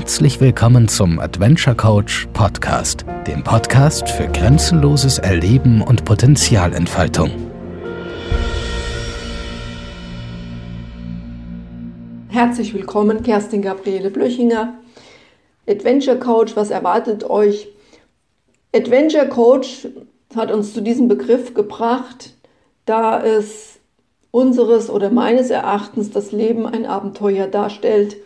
Herzlich willkommen zum Adventure Coach Podcast, dem Podcast für grenzenloses Erleben und Potenzialentfaltung. Herzlich willkommen, Kerstin Gabriele Blöchinger, Adventure Coach. Was erwartet euch? Adventure Coach hat uns zu diesem Begriff gebracht, da es unseres oder meines Erachtens das Leben ein Abenteuer darstellt,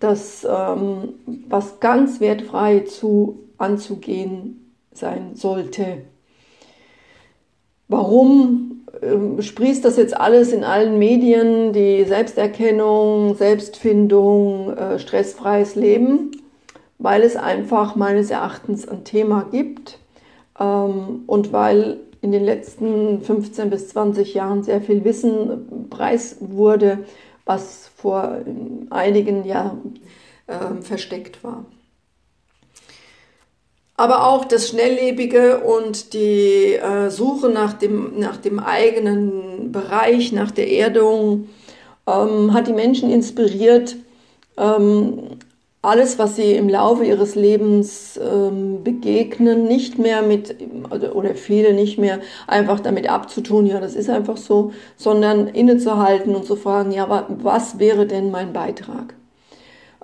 das ähm, was ganz wertfrei zu anzugehen sein sollte. Warum ähm, sprießt das jetzt alles in allen Medien, die Selbsterkennung, Selbstfindung, äh, stressfreies Leben? Weil es einfach meines Erachtens ein Thema gibt ähm, und weil in den letzten 15 bis 20 Jahren sehr viel Wissen preis wurde, was vor einigen Jahren äh, versteckt war. Aber auch das Schnelllebige und die äh, Suche nach dem, nach dem eigenen Bereich, nach der Erdung, ähm, hat die Menschen inspiriert, ähm, alles, was sie im Laufe ihres Lebens ähm, begegnen, nicht mehr mit, oder viele nicht mehr einfach damit abzutun, ja, das ist einfach so, sondern innezuhalten und zu fragen, ja, was wäre denn mein Beitrag?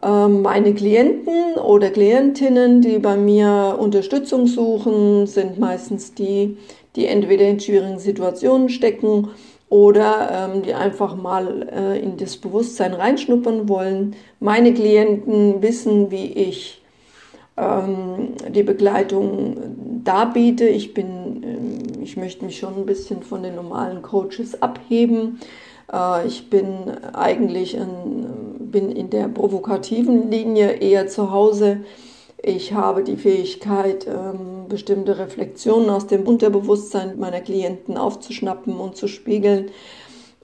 Ähm, meine Klienten oder Klientinnen, die bei mir Unterstützung suchen, sind meistens die, die entweder in schwierigen Situationen stecken oder ähm, die einfach mal äh, in das Bewusstsein reinschnuppern wollen. Meine Klienten wissen, wie ich ähm, die Begleitung darbiete. Ich bin, äh, ich möchte mich schon ein bisschen von den normalen Coaches abheben. Äh, ich bin eigentlich in, bin in der provokativen Linie eher zu Hause. Ich habe die Fähigkeit, ähm, bestimmte Reflexionen aus dem Unterbewusstsein meiner Klienten aufzuschnappen und zu spiegeln.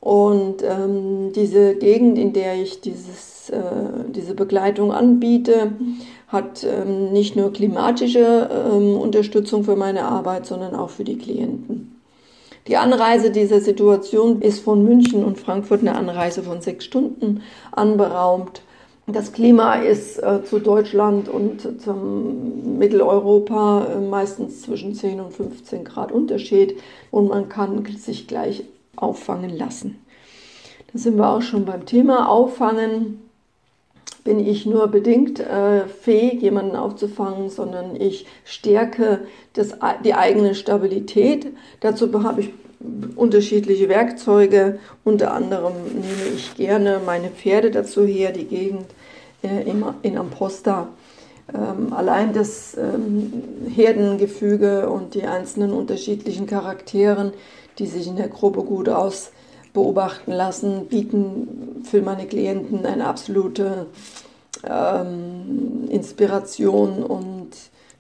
Und ähm, diese Gegend, in der ich dieses, äh, diese Begleitung anbiete, hat ähm, nicht nur klimatische ähm, Unterstützung für meine Arbeit, sondern auch für die Klienten. Die Anreise dieser Situation ist von München und Frankfurt eine Anreise von sechs Stunden anberaumt. Das Klima ist äh, zu Deutschland und zum Mitteleuropa äh, meistens zwischen 10 und 15 Grad Unterschied und man kann sich gleich auffangen lassen. Da sind wir auch schon beim Thema Auffangen. Bin ich nur bedingt äh, fähig, jemanden aufzufangen, sondern ich stärke das, die eigene Stabilität. Dazu habe ich unterschiedliche Werkzeuge. Unter anderem nehme ich gerne meine Pferde dazu her, die Gegend in Amposta. Ähm, allein das ähm, Herdengefüge und die einzelnen unterschiedlichen Charakteren, die sich in der Gruppe gut aus beobachten lassen, bieten für meine Klienten eine absolute ähm, Inspiration und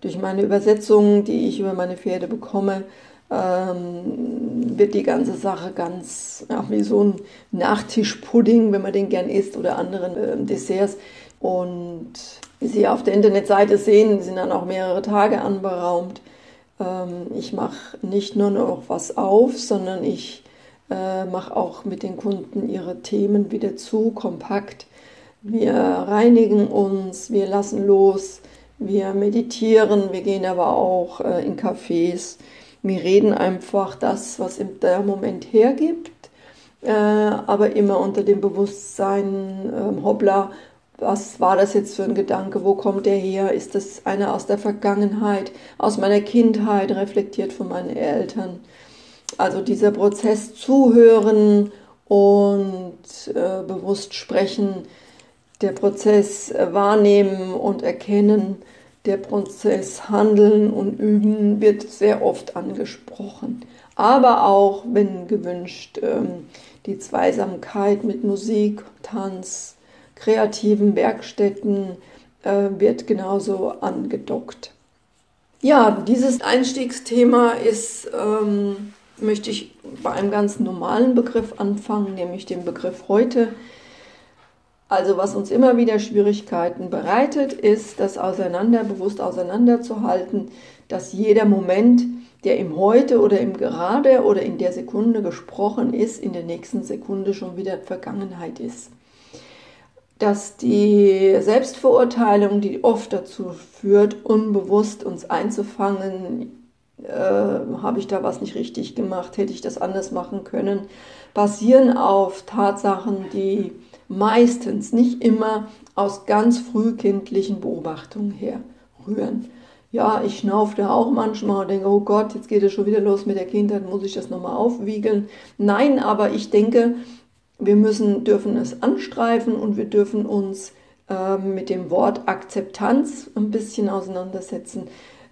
durch meine Übersetzungen, die ich über meine Pferde bekomme, ähm, wird die ganze Sache ganz ja, wie so ein Nachtischpudding, wenn man den gern isst, oder anderen äh, Desserts. Und wie Sie auf der Internetseite sehen, sind dann auch mehrere Tage anberaumt. Ähm, ich mache nicht nur noch was auf, sondern ich äh, mache auch mit den Kunden ihre Themen wieder zu, kompakt. Wir reinigen uns, wir lassen los, wir meditieren, wir gehen aber auch äh, in Cafés wir reden einfach das, was der Moment hergibt, äh, aber immer unter dem Bewusstsein, äh, hoppla, was war das jetzt für ein Gedanke, wo kommt der her, ist das einer aus der Vergangenheit, aus meiner Kindheit, reflektiert von meinen Eltern. Also dieser Prozess zuhören und äh, bewusst sprechen, der Prozess äh, wahrnehmen und erkennen, der Prozess Handeln und Üben wird sehr oft angesprochen. Aber auch, wenn gewünscht, ähm, die Zweisamkeit mit Musik, Tanz, kreativen Werkstätten äh, wird genauso angedockt. Ja, dieses Einstiegsthema ist, ähm, möchte ich bei einem ganz normalen Begriff anfangen, nämlich dem Begriff heute. Also was uns immer wieder Schwierigkeiten bereitet, ist das Auseinander, bewusst auseinanderzuhalten, dass jeder Moment, der im Heute oder im Gerade oder in der Sekunde gesprochen ist, in der nächsten Sekunde schon wieder Vergangenheit ist. Dass die Selbstverurteilung, die oft dazu führt, unbewusst uns einzufangen, äh, habe ich da was nicht richtig gemacht, hätte ich das anders machen können, basieren auf Tatsachen, die meistens, nicht immer, aus ganz frühkindlichen Beobachtungen herrühren. Ja, ich schnaufe da auch manchmal und denke, oh Gott, jetzt geht es schon wieder los mit der Kindheit, muss ich das nochmal aufwiegeln. Nein, aber ich denke, wir müssen, dürfen es anstreifen und wir dürfen uns äh, mit dem Wort Akzeptanz ein bisschen auseinandersetzen.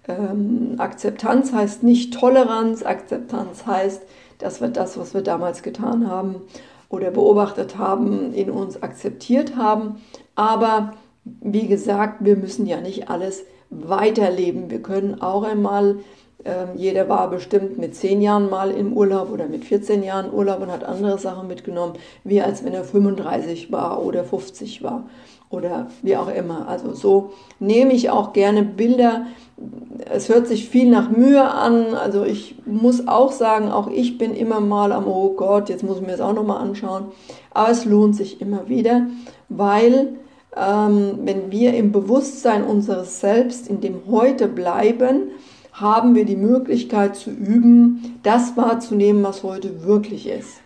Ähm, Akzeptanz heißt nicht Toleranz, Akzeptanz heißt, dass wir das, was wir damals getan haben oder beobachtet haben, in uns akzeptiert haben. Aber wie gesagt, wir müssen ja nicht alles weiterleben. Wir können auch einmal, äh, jeder war bestimmt mit zehn Jahren mal im Urlaub oder mit 14 Jahren Urlaub und hat andere Sachen mitgenommen, wie als wenn er 35 war oder 50 war oder wie auch immer. Also so nehme ich auch gerne Bilder. Es hört sich viel nach Mühe an. Also ich muss auch sagen, auch ich bin immer mal am, oh Gott, jetzt muss ich mir das auch nochmal anschauen. Aber es lohnt sich immer wieder, weil ähm, wenn wir im Bewusstsein unseres Selbst, in dem Heute bleiben, haben wir die Möglichkeit zu üben, das wahrzunehmen, was heute wirklich ist.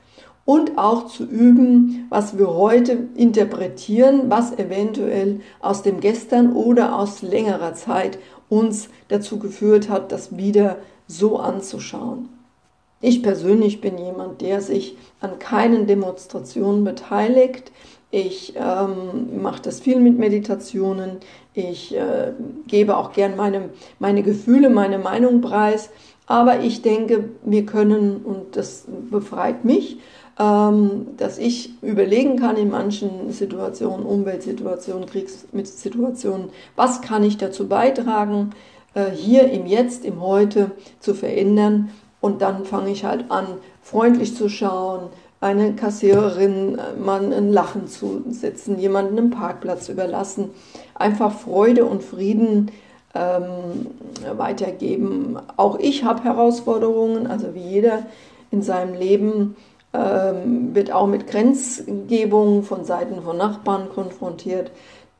Und auch zu üben, was wir heute interpretieren, was eventuell aus dem Gestern oder aus längerer Zeit uns dazu geführt hat, das wieder so anzuschauen. Ich persönlich bin jemand, der sich an keinen Demonstrationen beteiligt. Ich ähm, mache das viel mit Meditationen. Ich äh, gebe auch gern meine, meine Gefühle, meine Meinung preis. Aber ich denke, wir können, und das befreit mich, ähm, dass ich überlegen kann in manchen Situationen, Umweltsituationen, Kriegssituationen, was kann ich dazu beitragen, äh, hier im Jetzt, im Heute zu verändern. Und dann fange ich halt an, freundlich zu schauen, eine Kassiererin äh, mal ein Lachen zu setzen, jemanden einen Parkplatz überlassen, einfach Freude und Frieden ähm, weitergeben. Auch ich habe Herausforderungen, also wie jeder in seinem Leben ähm, wird auch mit Grenzgebungen von Seiten von Nachbarn konfrontiert.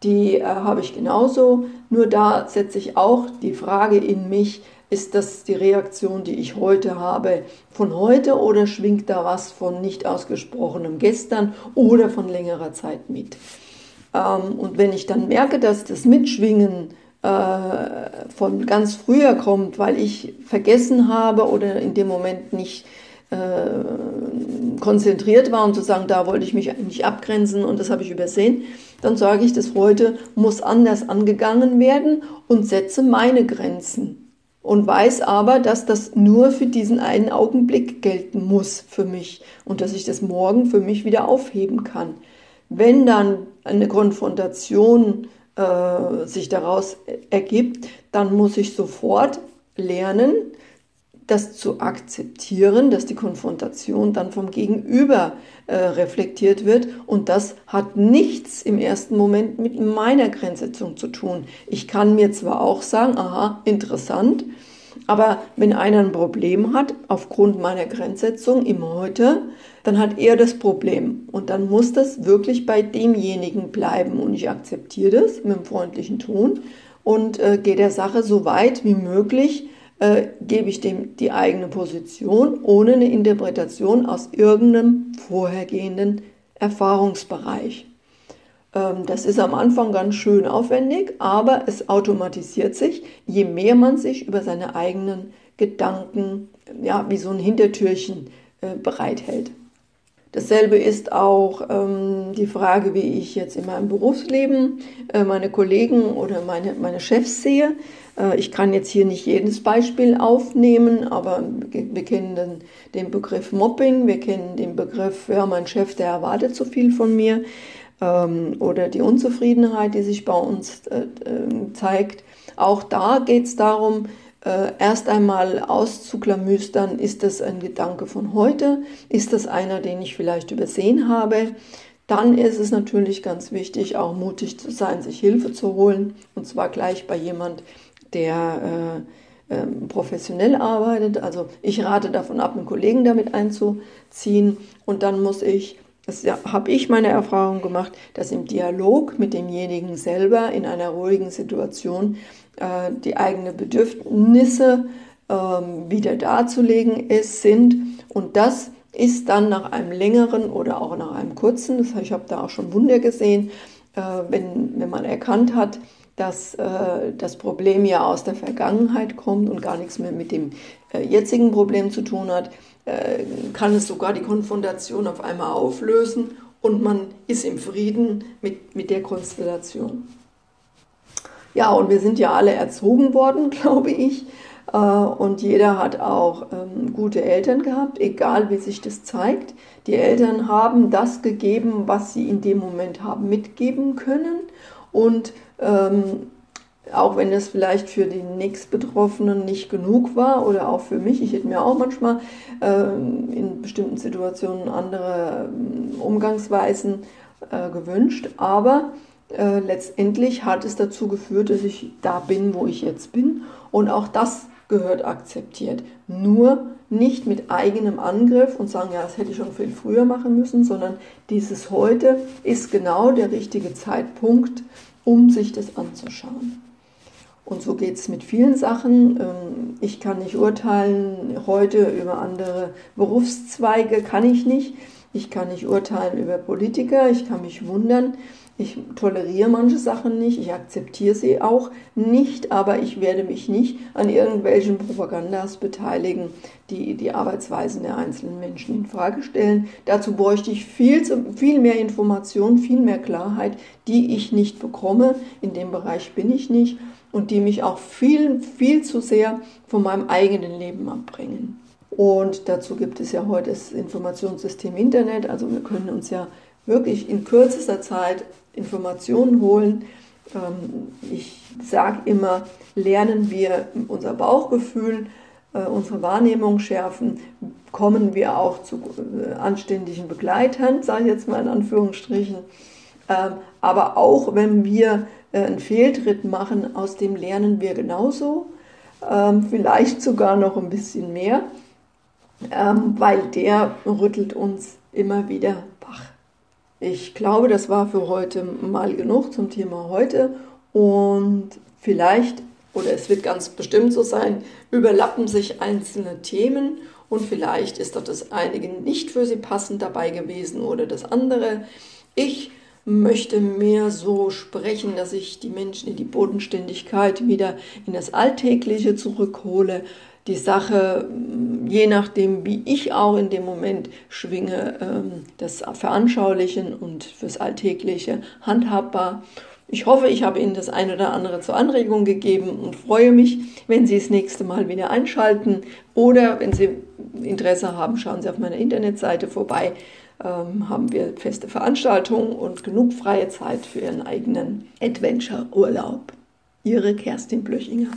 Die äh, habe ich genauso, nur da setze ich auch die Frage in mich, ist das die Reaktion, die ich heute habe, von heute oder schwingt da was von nicht ausgesprochenem gestern oder von längerer Zeit mit? Ähm, und wenn ich dann merke, dass das Mitschwingen äh, von ganz früher kommt, weil ich vergessen habe oder in dem Moment nicht äh, konzentriert war, um zu sagen, da wollte ich mich eigentlich abgrenzen und das habe ich übersehen, dann sage ich, das heute muss anders angegangen werden und setze meine Grenzen und weiß aber, dass das nur für diesen einen Augenblick gelten muss für mich und dass ich das morgen für mich wieder aufheben kann. Wenn dann eine Konfrontation äh, sich daraus ergibt, dann muss ich sofort lernen, das zu akzeptieren, dass die Konfrontation dann vom Gegenüber äh, reflektiert wird. Und das hat nichts im ersten Moment mit meiner Grenzsetzung zu tun. Ich kann mir zwar auch sagen, aha, interessant, aber wenn einer ein Problem hat aufgrund meiner Grenzsetzung im Heute, dann hat er das Problem. Und dann muss das wirklich bei demjenigen bleiben. Und ich akzeptiere das mit einem freundlichen Ton und äh, gehe der Sache so weit wie möglich äh, gebe ich dem die eigene Position ohne eine Interpretation aus irgendeinem vorhergehenden Erfahrungsbereich. Ähm, das ist am Anfang ganz schön aufwendig, aber es automatisiert sich, je mehr man sich über seine eigenen Gedanken, ja, wie so ein Hintertürchen äh, bereithält. Dasselbe ist auch ähm, die Frage, wie ich jetzt in meinem Berufsleben äh, meine Kollegen oder meine, meine Chefs sehe. Äh, ich kann jetzt hier nicht jedes Beispiel aufnehmen, aber wir kennen den, den Begriff Mobbing, wir kennen den Begriff, ja, mein Chef, der erwartet zu viel von mir ähm, oder die Unzufriedenheit, die sich bei uns äh, äh zeigt. Auch da geht es darum, äh, erst einmal auszuklamüstern, ist das ein Gedanke von heute, ist das einer, den ich vielleicht übersehen habe. Dann ist es natürlich ganz wichtig, auch mutig zu sein, sich Hilfe zu holen, und zwar gleich bei jemand, der äh, äh, professionell arbeitet. Also ich rate davon ab, einen Kollegen damit einzuziehen und dann muss ich das habe ich meine Erfahrung gemacht, dass im Dialog mit demjenigen selber in einer ruhigen Situation äh, die eigenen Bedürfnisse äh, wieder darzulegen ist, sind. Und das ist dann nach einem längeren oder auch nach einem kurzen, das, ich habe da auch schon Wunder gesehen, äh, wenn, wenn man erkannt hat, dass äh, das Problem ja aus der Vergangenheit kommt und gar nichts mehr mit dem äh, jetzigen Problem zu tun hat, äh, kann es sogar die Konfrontation auf einmal auflösen und man ist im Frieden mit, mit der Konstellation. Ja, und wir sind ja alle erzogen worden, glaube ich. Äh, und jeder hat auch ähm, gute Eltern gehabt, egal wie sich das zeigt. Die Eltern haben das gegeben, was sie in dem Moment haben mitgeben können. Und ähm, auch wenn es vielleicht für die Nächstbetroffenen nicht genug war oder auch für mich, ich hätte mir auch manchmal ähm, in bestimmten Situationen andere ähm, Umgangsweisen äh, gewünscht, aber äh, letztendlich hat es dazu geführt, dass ich da bin, wo ich jetzt bin und auch das gehört akzeptiert. Nur nicht mit eigenem Angriff und sagen, ja, das hätte ich schon viel früher machen müssen, sondern dieses heute ist genau der richtige Zeitpunkt, um sich das anzuschauen. Und so geht es mit vielen Sachen. Ähm, ich kann nicht urteilen heute über andere Berufszweige, kann ich nicht. Ich kann nicht urteilen über Politiker, ich kann mich wundern. Ich toleriere manche Sachen nicht, ich akzeptiere sie auch nicht, aber ich werde mich nicht an irgendwelchen Propagandas beteiligen, die die Arbeitsweisen der einzelnen Menschen in Frage stellen. Dazu bräuchte ich viel, viel mehr Information, viel mehr Klarheit, die ich nicht bekomme. In dem Bereich bin ich nicht und die mich auch viel, viel zu sehr von meinem eigenen Leben abbringen. Und dazu gibt es ja heute das Informationssystem Internet. Also wir können uns ja wirklich in kürzester Zeit Informationen holen. Ähm, ich sage immer, lernen wir unser Bauchgefühl, äh, unsere Wahrnehmung schärfen, kommen wir auch zu äh, anständigen Begleitern, sage ich jetzt mal in Anführungsstrichen. Ähm, aber auch wenn wir äh, einen Fehltritt machen, aus dem lernen wir genauso, ähm, vielleicht sogar noch ein bisschen mehr, weil der rüttelt uns immer wieder ich glaube, das war für heute mal genug zum Thema heute. Und vielleicht, oder es wird ganz bestimmt so sein, überlappen sich einzelne Themen. Und vielleicht ist doch das einige nicht für Sie passend dabei gewesen oder das andere. Ich möchte mehr so sprechen, dass ich die Menschen in die Bodenständigkeit wieder in das Alltägliche zurückhole, die Sache, je nachdem, wie ich auch in dem Moment schwinge, ähm, das veranschaulichen und fürs Alltägliche handhabbar. Ich hoffe, ich habe Ihnen das eine oder andere zur Anregung gegeben und freue mich, wenn Sie das nächste Mal wieder einschalten oder wenn Sie Interesse haben, schauen Sie auf meiner Internetseite vorbei. Ähm, haben wir feste Veranstaltungen und genug freie Zeit für Ihren eigenen Adventure-Urlaub. Ihre Kerstin Blöchinger.